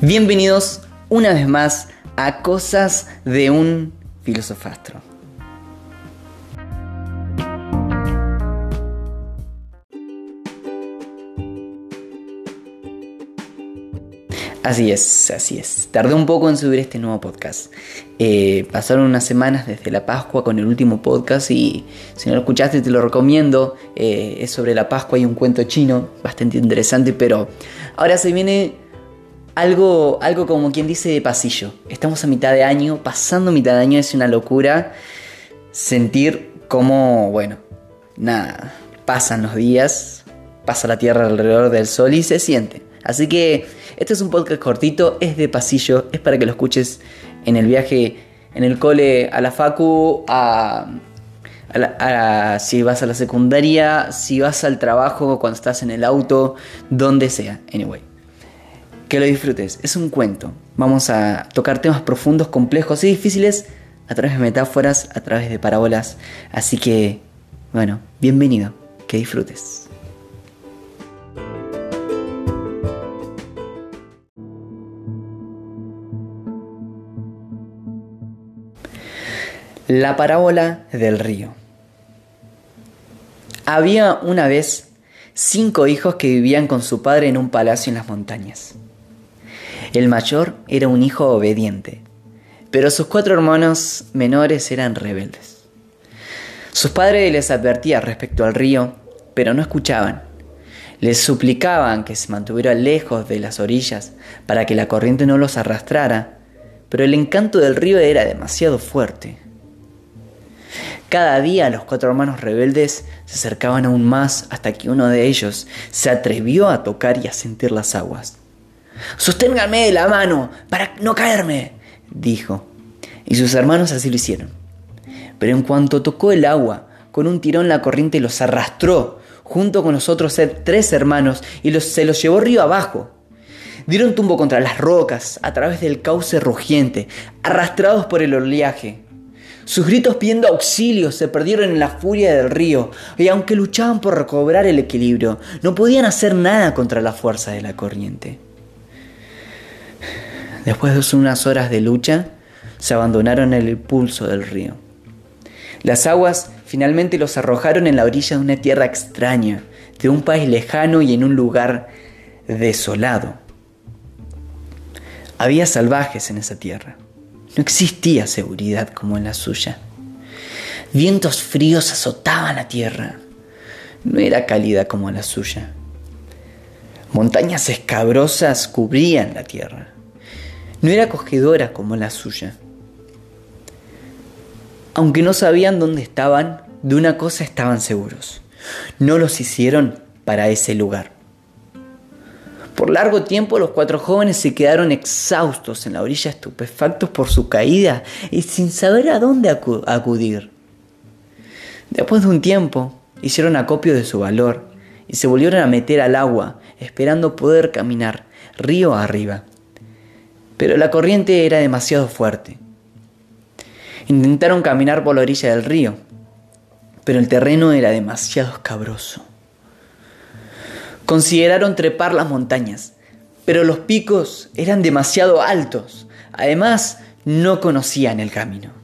Bienvenidos una vez más a Cosas de un Filosofastro. Así es, así es. Tardé un poco en subir este nuevo podcast. Eh, pasaron unas semanas desde la Pascua con el último podcast y si no lo escuchaste te lo recomiendo. Eh, es sobre la Pascua y un cuento chino, bastante interesante, pero ahora se viene algo, algo como quien dice de pasillo. Estamos a mitad de año, pasando mitad de año es una locura sentir como, bueno, nada, pasan los días, pasa la Tierra alrededor del Sol y se siente. Así que este es un podcast cortito, es de pasillo, es para que lo escuches en el viaje, en el cole, a la facu, a, si vas a la secundaria, si vas al trabajo, cuando estás en el auto, donde sea. Anyway. Que lo disfrutes, es un cuento. Vamos a tocar temas profundos, complejos y difíciles a través de metáforas, a través de parábolas. Así que, bueno, bienvenido, que disfrutes. La parábola del río. Había una vez cinco hijos que vivían con su padre en un palacio en las montañas. El mayor era un hijo obediente, pero sus cuatro hermanos menores eran rebeldes. Sus padres les advertían respecto al río, pero no escuchaban. Les suplicaban que se mantuvieran lejos de las orillas para que la corriente no los arrastrara, pero el encanto del río era demasiado fuerte. Cada día los cuatro hermanos rebeldes se acercaban aún más hasta que uno de ellos se atrevió a tocar y a sentir las aguas. Sosténgame de la mano para no caerme, dijo. Y sus hermanos así lo hicieron. Pero en cuanto tocó el agua, con un tirón la corriente los arrastró, junto con los otros tres hermanos, y los, se los llevó río abajo. Dieron tumbo contra las rocas, a través del cauce rugiente, arrastrados por el oleaje. Sus gritos pidiendo auxilio se perdieron en la furia del río, y aunque luchaban por recobrar el equilibrio, no podían hacer nada contra la fuerza de la corriente. Después de unas horas de lucha, se abandonaron el pulso del río. Las aguas finalmente los arrojaron en la orilla de una tierra extraña, de un país lejano y en un lugar desolado. Había salvajes en esa tierra. No existía seguridad como en la suya. Vientos fríos azotaban la tierra. No era cálida como la suya. Montañas escabrosas cubrían la tierra no era acogedora como la suya. Aunque no sabían dónde estaban, de una cosa estaban seguros. No los hicieron para ese lugar. Por largo tiempo los cuatro jóvenes se quedaron exhaustos en la orilla, estupefactos por su caída y sin saber a dónde acudir. Después de un tiempo, hicieron acopio de su valor y se volvieron a meter al agua, esperando poder caminar río arriba pero la corriente era demasiado fuerte. Intentaron caminar por la orilla del río, pero el terreno era demasiado escabroso. Consideraron trepar las montañas, pero los picos eran demasiado altos. Además, no conocían el camino.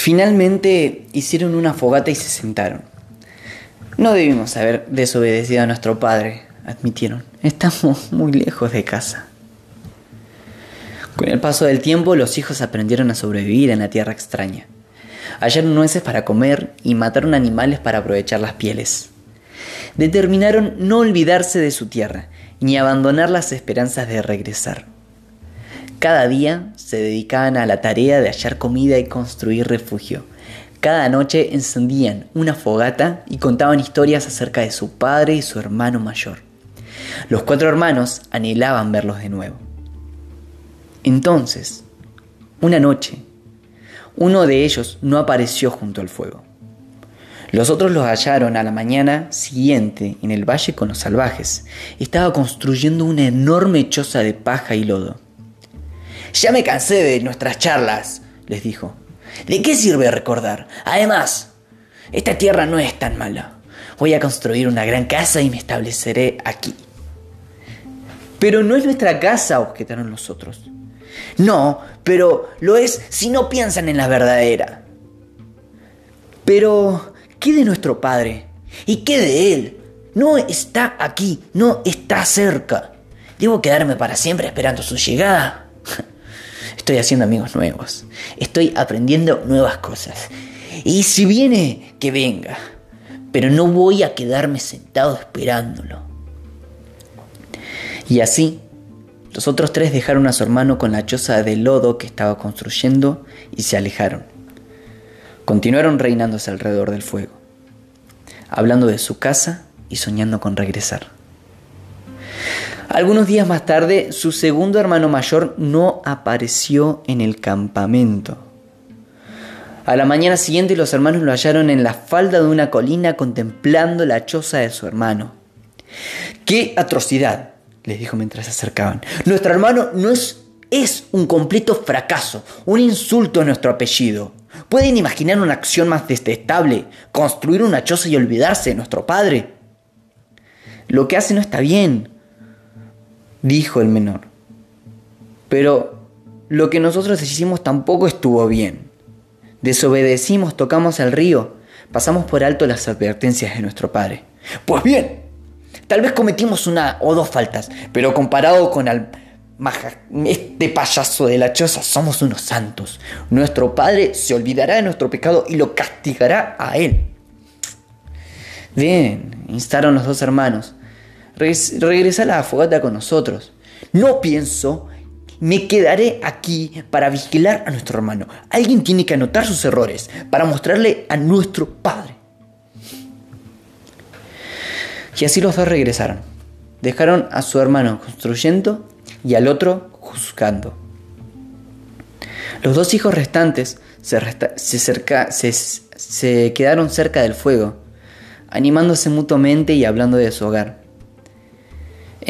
Finalmente hicieron una fogata y se sentaron. No debimos haber desobedecido a nuestro padre, admitieron. Estamos muy lejos de casa. Con el paso del tiempo los hijos aprendieron a sobrevivir en la tierra extraña. Hallaron nueces para comer y mataron animales para aprovechar las pieles. Determinaron no olvidarse de su tierra ni abandonar las esperanzas de regresar. Cada día se dedicaban a la tarea de hallar comida y construir refugio. Cada noche encendían una fogata y contaban historias acerca de su padre y su hermano mayor. Los cuatro hermanos anhelaban verlos de nuevo. Entonces, una noche, uno de ellos no apareció junto al fuego. Los otros los hallaron a la mañana siguiente en el valle con los salvajes. Estaba construyendo una enorme choza de paja y lodo. Ya me cansé de nuestras charlas, les dijo. ¿De qué sirve recordar? Además, esta tierra no es tan mala. Voy a construir una gran casa y me estableceré aquí. Pero no es nuestra casa, objetaron los otros. No, pero lo es si no piensan en la verdadera. Pero, ¿qué de nuestro Padre? ¿Y qué de Él? No está aquí, no está cerca. ¿Debo quedarme para siempre esperando su llegada? Estoy haciendo amigos nuevos. Estoy aprendiendo nuevas cosas. Y si viene, que venga. Pero no voy a quedarme sentado esperándolo. Y así, los otros tres dejaron a su hermano con la choza de lodo que estaba construyendo y se alejaron. Continuaron reinándose alrededor del fuego, hablando de su casa y soñando con regresar. Algunos días más tarde, su segundo hermano mayor no apareció en el campamento. A la mañana siguiente los hermanos lo hallaron en la falda de una colina contemplando la choza de su hermano. ¡Qué atrocidad! les dijo mientras se acercaban. Nuestro hermano no es, es un completo fracaso, un insulto a nuestro apellido. ¿Pueden imaginar una acción más detestable? ¿Construir una choza y olvidarse de nuestro padre? Lo que hace no está bien, dijo el menor. Pero lo que nosotros hicimos tampoco estuvo bien. Desobedecimos, tocamos el río, pasamos por alto las advertencias de nuestro padre. Pues bien, tal vez cometimos una o dos faltas, pero comparado con este payaso de la choza, somos unos santos. Nuestro padre se olvidará de nuestro pecado y lo castigará a él. Bien, instaron los dos hermanos regresa a la fogata con nosotros. No pienso, me quedaré aquí para vigilar a nuestro hermano. Alguien tiene que anotar sus errores para mostrarle a nuestro padre. Y así los dos regresaron. Dejaron a su hermano construyendo y al otro juzgando. Los dos hijos restantes se, se quedaron cerca del fuego, animándose mutuamente y hablando de su hogar.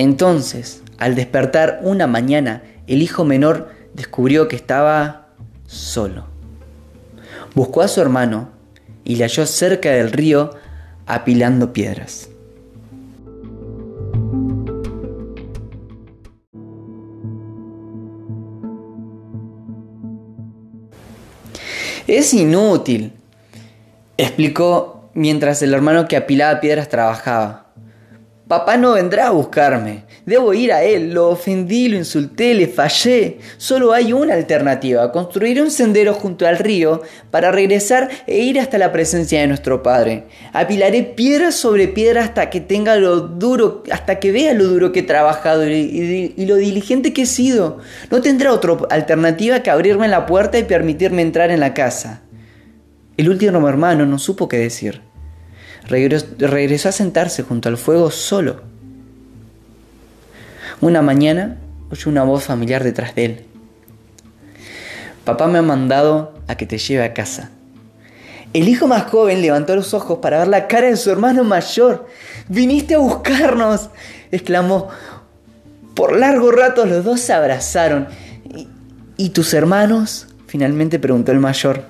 Entonces, al despertar una mañana, el hijo menor descubrió que estaba solo. Buscó a su hermano y le halló cerca del río apilando piedras. Es inútil, explicó mientras el hermano que apilaba piedras trabajaba. Papá no vendrá a buscarme. Debo ir a él. Lo ofendí, lo insulté, le fallé. Solo hay una alternativa. Construir un sendero junto al río para regresar e ir hasta la presencia de nuestro Padre. Apilaré piedra sobre piedra hasta que tenga lo duro, hasta que vea lo duro que he trabajado y, y lo diligente que he sido. No tendrá otra alternativa que abrirme la puerta y permitirme entrar en la casa. El último hermano no supo qué decir regresó a sentarse junto al fuego solo. Una mañana oyó una voz familiar detrás de él. Papá me ha mandado a que te lleve a casa. El hijo más joven levantó los ojos para ver la cara de su hermano mayor. Viniste a buscarnos, exclamó. Por largo rato los dos se abrazaron. ¿Y, ¿Y tus hermanos? Finalmente preguntó el mayor.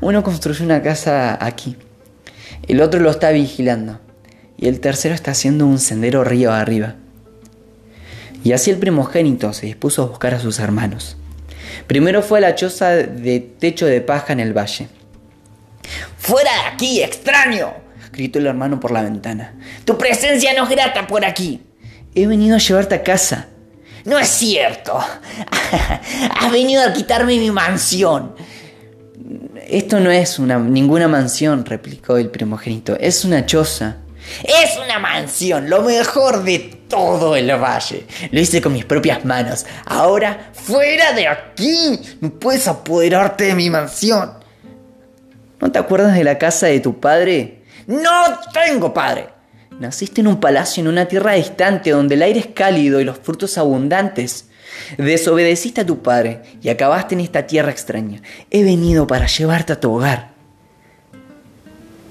Uno construyó una casa aquí, el otro lo está vigilando y el tercero está haciendo un sendero río arriba. Y así el primogénito se dispuso a buscar a sus hermanos. Primero fue a la choza de techo de paja en el valle. ¡Fuera de aquí, extraño! gritó el hermano por la ventana. Tu presencia no es grata por aquí. He venido a llevarte a casa. No es cierto. Has venido a quitarme mi mansión. Esto no es una, ninguna mansión, replicó el primogénito, es una choza. Es una mansión, lo mejor de todo el valle. Lo hice con mis propias manos. Ahora, fuera de aquí. No puedes apoderarte de mi mansión. ¿No te acuerdas de la casa de tu padre? No tengo padre. Naciste en un palacio en una tierra distante donde el aire es cálido y los frutos abundantes. Desobedeciste a tu padre y acabaste en esta tierra extraña. He venido para llevarte a tu hogar.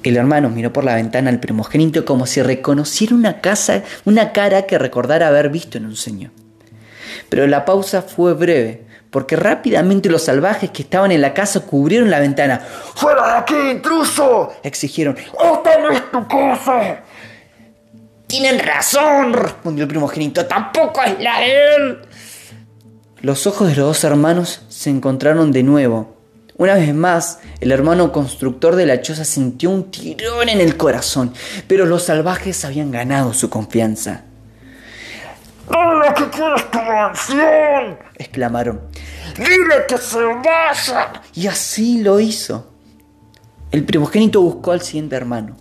El hermano miró por la ventana al primogénito como si reconociera una casa, una cara que recordara haber visto en un sueño. Pero la pausa fue breve, porque rápidamente los salvajes que estaban en la casa cubrieron la ventana. ¡Fuera de aquí, intruso! exigieron. ¡Esta no es tu casa! Tienen razón, respondió el primogénito. Tampoco es la de él. Los ojos de los dos hermanos se encontraron de nuevo. Una vez más, el hermano constructor de la choza sintió un tirón en el corazón, pero los salvajes habían ganado su confianza. ¡Dile que quieres tu mansión! exclamaron. ¡Dile que se vaya! Y así lo hizo. El primogénito buscó al siguiente hermano.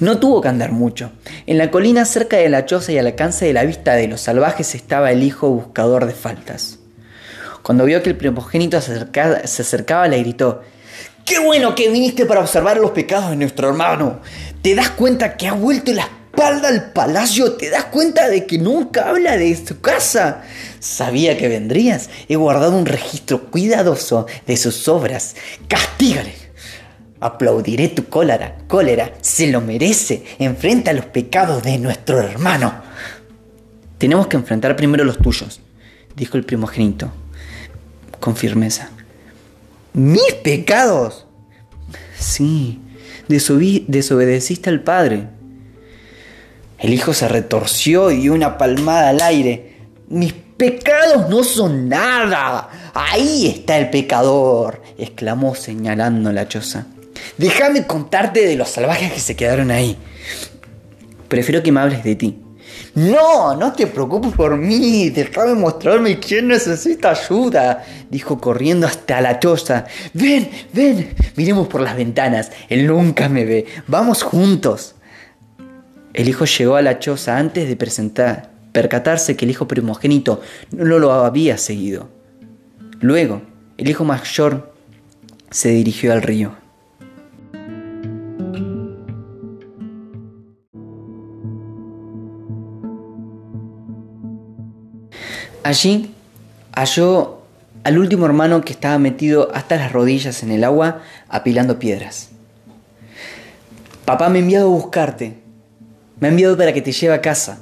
No tuvo que andar mucho. En la colina cerca de la choza y al alcance de la vista de los salvajes estaba el hijo buscador de faltas. Cuando vio que el primogénito se acercaba, le gritó, ¡Qué bueno que viniste para observar los pecados de nuestro hermano! ¿Te das cuenta que ha vuelto la espalda al palacio? ¿Te das cuenta de que nunca habla de su casa? Sabía que vendrías. He guardado un registro cuidadoso de sus obras. ¡Castígale! Aplaudiré tu cólera, cólera, se lo merece. Enfrenta los pecados de nuestro hermano. Tenemos que enfrentar primero los tuyos, dijo el primogénito, con firmeza. ¿Mis pecados? Sí, desobedeciste al padre. El hijo se retorció y dio una palmada al aire. Mis pecados no son nada. Ahí está el pecador, exclamó señalando la choza. Déjame contarte de los salvajes que se quedaron ahí. Prefiero que me hables de ti. No, no te preocupes por mí, déjame mostrarme quién necesita ayuda, dijo corriendo hasta la choza. Ven, ven, miremos por las ventanas, él nunca me ve, vamos juntos. El hijo llegó a la choza antes de presentar, percatarse que el hijo primogénito no lo había seguido. Luego, el hijo mayor se dirigió al río. Allí halló al último hermano que estaba metido hasta las rodillas en el agua apilando piedras. Papá me ha enviado a buscarte. Me ha enviado para que te lleve a casa.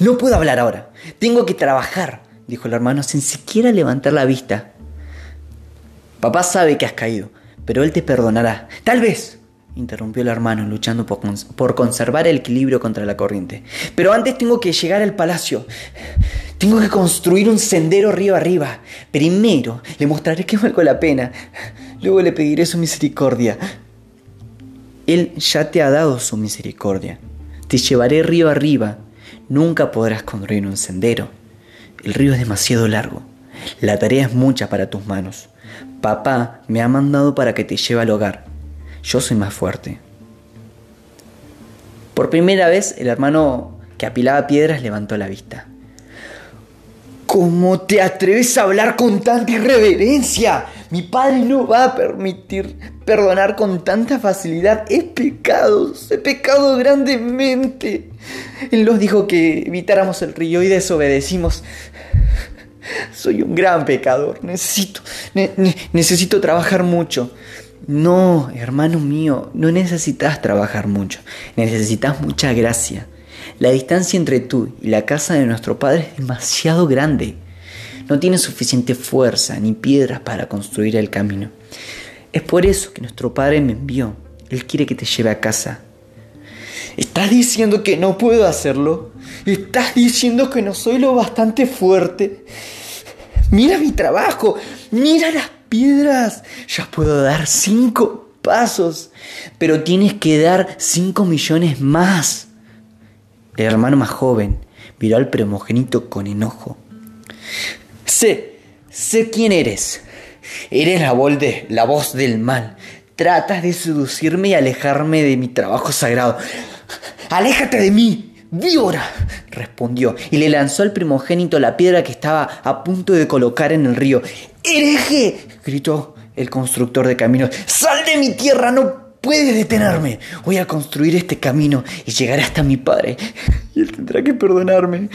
No puedo hablar ahora. Tengo que trabajar, dijo el hermano sin siquiera levantar la vista. Papá sabe que has caído, pero él te perdonará. Tal vez, interrumpió el hermano, luchando por, por, conservar el equilibrio contra la corriente. Pero antes tengo que llegar al palacio. Tengo que construir un sendero río arriba. Primero le mostraré que valgo la pena. Luego le pediré su misericordia. Él ya te ha dado su misericordia. Te llevaré río arriba. Nunca podrás construir un sendero. El río es demasiado largo. La tarea es mucha para tus manos. Papá me ha mandado para que te lleve al hogar yo soy más fuerte. Por primera vez el hermano que apilaba piedras levantó la vista. ¿Cómo te atreves a hablar con tanta irreverencia? Mi padre no va a permitir perdonar con tanta facilidad. Es pecado, he pecado grandemente. Él nos dijo que evitáramos el río y desobedecimos. Soy un gran pecador. Necesito, necesito trabajar mucho. No, hermano mío, no necesitas trabajar mucho, necesitas mucha gracia. La distancia entre tú y la casa de nuestro Padre es demasiado grande. No tienes suficiente fuerza ni piedras para construir el camino. Es por eso que nuestro Padre me envió. Él quiere que te lleve a casa. ¿Estás diciendo que no puedo hacerlo? ¿Estás diciendo que no soy lo bastante fuerte? Mira mi trabajo, mira las piedras. Ya puedo dar cinco pasos, pero tienes que dar cinco millones más. El hermano más joven miró al primogénito con enojo. Sé, sé quién eres. Eres la voz, de, la voz del mal. Tratas de seducirme y alejarme de mi trabajo sagrado. ¡Aléjate de mí! ¡Víbora! respondió y le lanzó al primogénito la piedra que estaba a punto de colocar en el río. ¡Hereje! gritó el constructor de caminos. ¡Sal de mi tierra! ¡No puedes detenerme! Voy a construir este camino y llegaré hasta mi padre. Y él tendrá que perdonarme.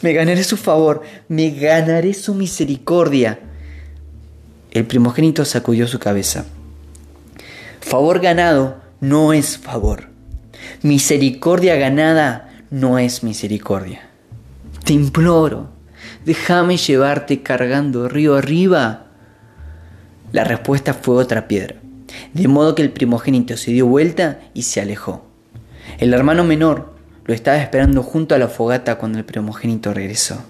Me ganaré su favor, me ganaré su misericordia. El primogénito sacudió su cabeza. Favor ganado no es favor. Misericordia ganada no es misericordia. Te imploro, Déjame llevarte cargando río arriba. La respuesta fue otra piedra, de modo que el primogénito se dio vuelta y se alejó. El hermano menor lo estaba esperando junto a la fogata cuando el primogénito regresó.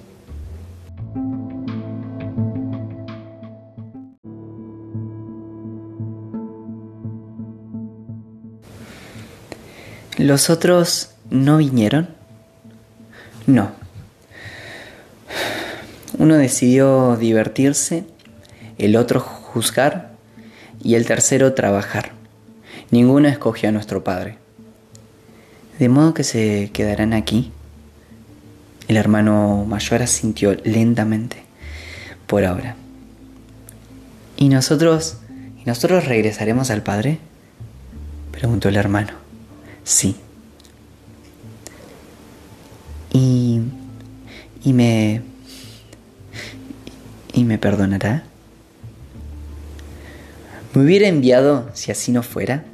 ¿Los otros no vinieron? No. Uno decidió divertirse, el otro juzgar y el tercero trabajar. Ninguno escogió a nuestro Padre. De modo que se quedarán aquí. El hermano mayor asintió lentamente por ahora. ¿Y nosotros, ¿y nosotros regresaremos al Padre? preguntó el hermano. Sí. Y, y me... ¿Y me perdonará? ¿Me hubiera enviado si así no fuera?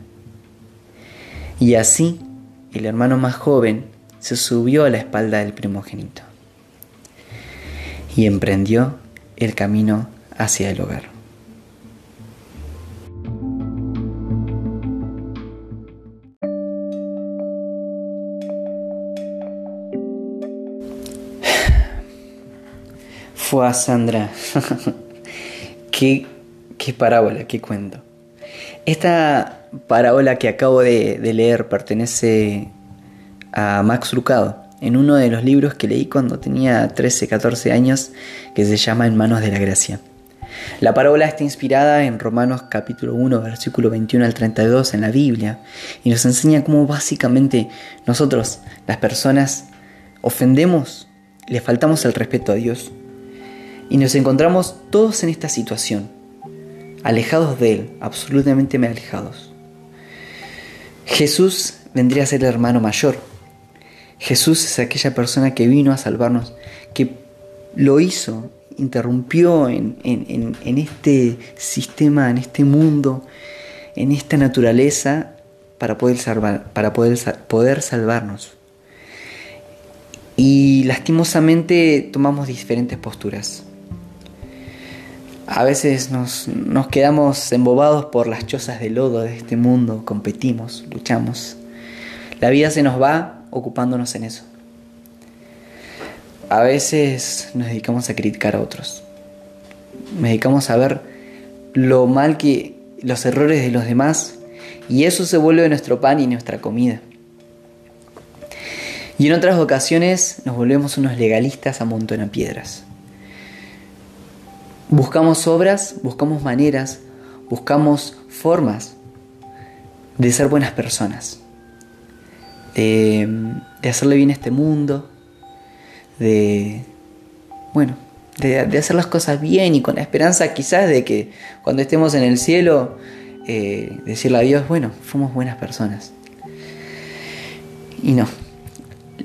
Y así el hermano más joven se subió a la espalda del primogénito y emprendió el camino hacia el hogar. Fue a Sandra. qué, qué parábola, qué cuento. Esta parábola que acabo de, leer pertenece a Max Lucado, en uno de los libros que leí cuando tenía 13, 14 años, que se llama En manos de la gracia. La parábola está inspirada en Romanos capítulo 1, versículo 21 al 32 en la Biblia, y nos enseña cómo básicamente nosotros, las personas, ofendemos, le faltamos el respeto a Dios, y nos encontramos todos en esta situación alejados de Él, absolutamente alejados. Jesús vendría a ser el hermano mayor. Jesús es aquella persona que vino a salvarnos, que lo hizo, interrumpió en, este sistema, en este mundo, en esta naturaleza para poder, salvar, para poder, poder salvarnos. Y lastimosamente tomamos diferentes posturas. A veces nos, quedamos embobados por las chozas de lodo de este mundo, competimos, luchamos. La vida se nos va ocupándonos en eso. A veces nos dedicamos a criticar a otros. Nos dedicamos a ver lo mal que los errores de los demás y eso se vuelve nuestro pan y nuestra comida. Y en otras ocasiones nos volvemos unos legalistas a piedras. Buscamos obras, buscamos maneras, buscamos formas de ser buenas personas, de, hacerle bien a este mundo, de, bueno, de, hacer las cosas bien y con la esperanza quizás de que cuando estemos en el cielo, eh, decirle a Dios, bueno, fuimos buenas personas. Y no,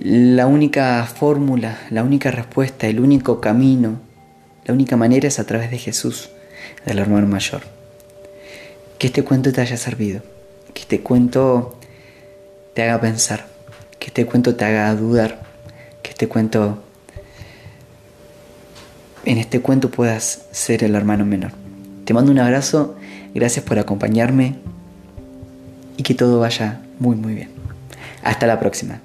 la única fórmula, la única respuesta, el único camino la única manera es a través de Jesús, del hermano mayor. Que este cuento te haya servido, que este cuento te haga pensar, que este cuento te haga dudar, que este cuento, en este cuento puedas ser el hermano menor. Te mando un abrazo, gracias por acompañarme y que todo vaya muy muy bien. Hasta la próxima.